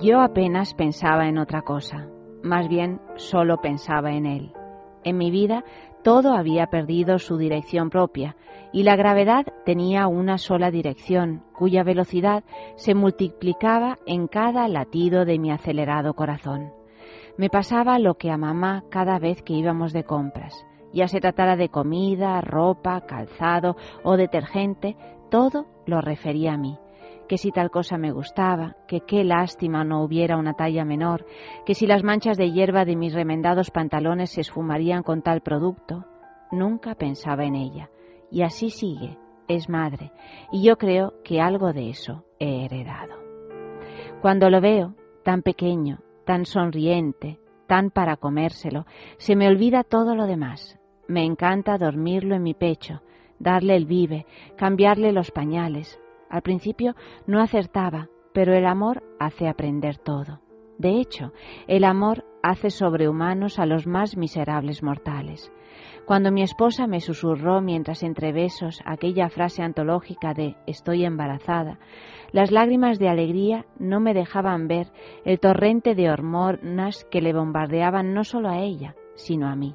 Yo apenas pensaba en otra cosa, más bien solo pensaba en él. En mi vida todo había perdido su dirección propia y la gravedad tenía una sola dirección, cuya velocidad se multiplicaba en cada latido de mi acelerado corazón. Me pasaba lo que a mamá cada vez que íbamos de compras, ya se tratara de comida, ropa, calzado o detergente, todo lo refería a mí que si tal cosa me gustaba, que qué lástima no hubiera una talla menor, que si las manchas de hierba de mis remendados pantalones se esfumarían con tal producto. Nunca pensaba en ella. Y así sigue, es madre, y yo creo que algo de eso he heredado. Cuando lo veo, tan pequeño, tan sonriente, tan para comérselo, se me olvida todo lo demás. Me encanta dormirlo en mi pecho, darle el vive, cambiarle los pañales, al principio no acertaba, pero el amor hace aprender todo. De hecho, el amor hace sobrehumanos a los más miserables mortales. Cuando mi esposa me susurró mientras entre besos aquella frase antológica de estoy embarazada, las lágrimas de alegría no me dejaban ver el torrente de hormonas que le bombardeaban no solo a ella, sino a mí.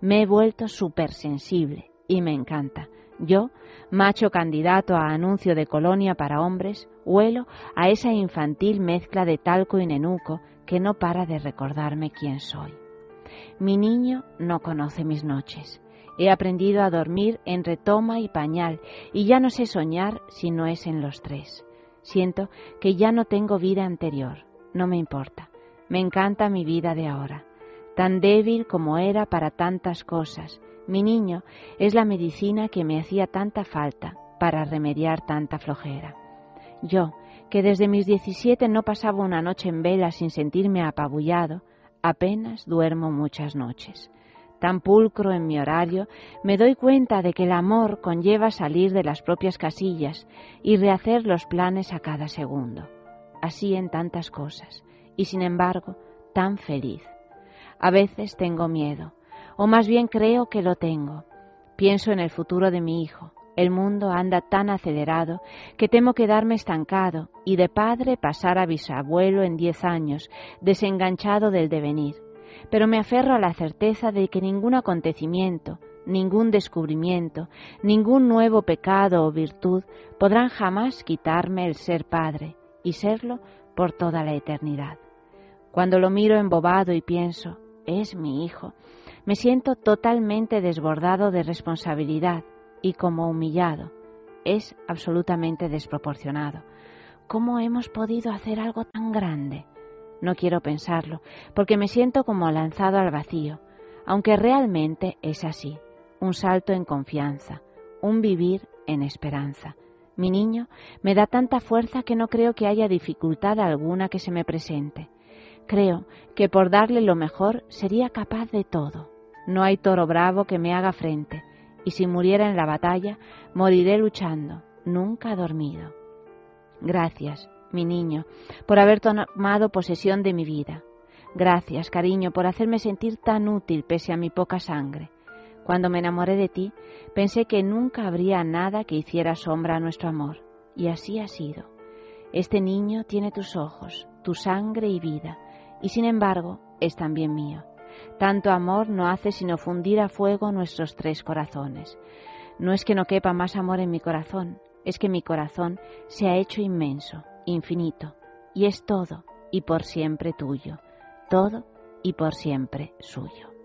Me he vuelto supersensible y me encanta. Yo macho candidato a anuncio de colonia para hombres, huelo a esa infantil mezcla de talco y nenuco que no para de recordarme quién soy. Mi niño no conoce mis noches. He aprendido a dormir entre toma y pañal y ya no sé soñar si no es en los tres. Siento que ya no tengo vida anterior. No me importa. Me encanta mi vida de ahora. Tan débil como era para tantas cosas, mi niño es la medicina que me hacía tanta falta para remediar tanta flojera. Yo, que desde mis 17 no pasaba una noche en vela sin sentirme apabullado, apenas duermo muchas noches. Tan pulcro en mi horario, me doy cuenta de que el amor conlleva salir de las propias casillas y rehacer los planes a cada segundo. Así en tantas cosas, y sin embargo, tan feliz. A veces tengo miedo, o más bien creo que lo tengo. Pienso en el futuro de mi hijo. El mundo anda tan acelerado que temo quedarme estancado y de padre pasar a bisabuelo en diez años, desenganchado del devenir. Pero me aferro a la certeza de que ningún acontecimiento, ningún descubrimiento, ningún nuevo pecado o virtud podrán jamás quitarme el ser padre y serlo por toda la eternidad. Cuando lo miro embobado y pienso, es mi hijo, me siento totalmente desbordado de responsabilidad y como humillado. Es absolutamente desproporcionado. ¿Cómo hemos podido hacer algo tan grande? No quiero pensarlo, porque me siento como lanzado al vacío, aunque realmente es así, un salto en confianza, un vivir en esperanza. Mi niño me da tanta fuerza que no creo que haya dificultad alguna que se me presente. Creo que por darle lo mejor sería capaz de todo. No hay toro bravo que me haga frente, y si muriera en la batalla, moriré luchando, nunca dormido. Gracias, mi niño, por haber tomado posesión de mi vida. Gracias, cariño, por hacerme sentir tan útil pese a mi poca sangre. Cuando me enamoré de ti, pensé que nunca habría nada que hiciera sombra a nuestro amor, y así ha sido. Este niño tiene tus ojos, tu sangre y vida, y sin embargo es también mío. Tanto amor no hace sino fundir a fuego nuestros tres corazones. No es que no quepa más amor en mi corazón, es que mi corazón se ha hecho inmenso, infinito, y es todo y por siempre tuyo, todo y por siempre suyo.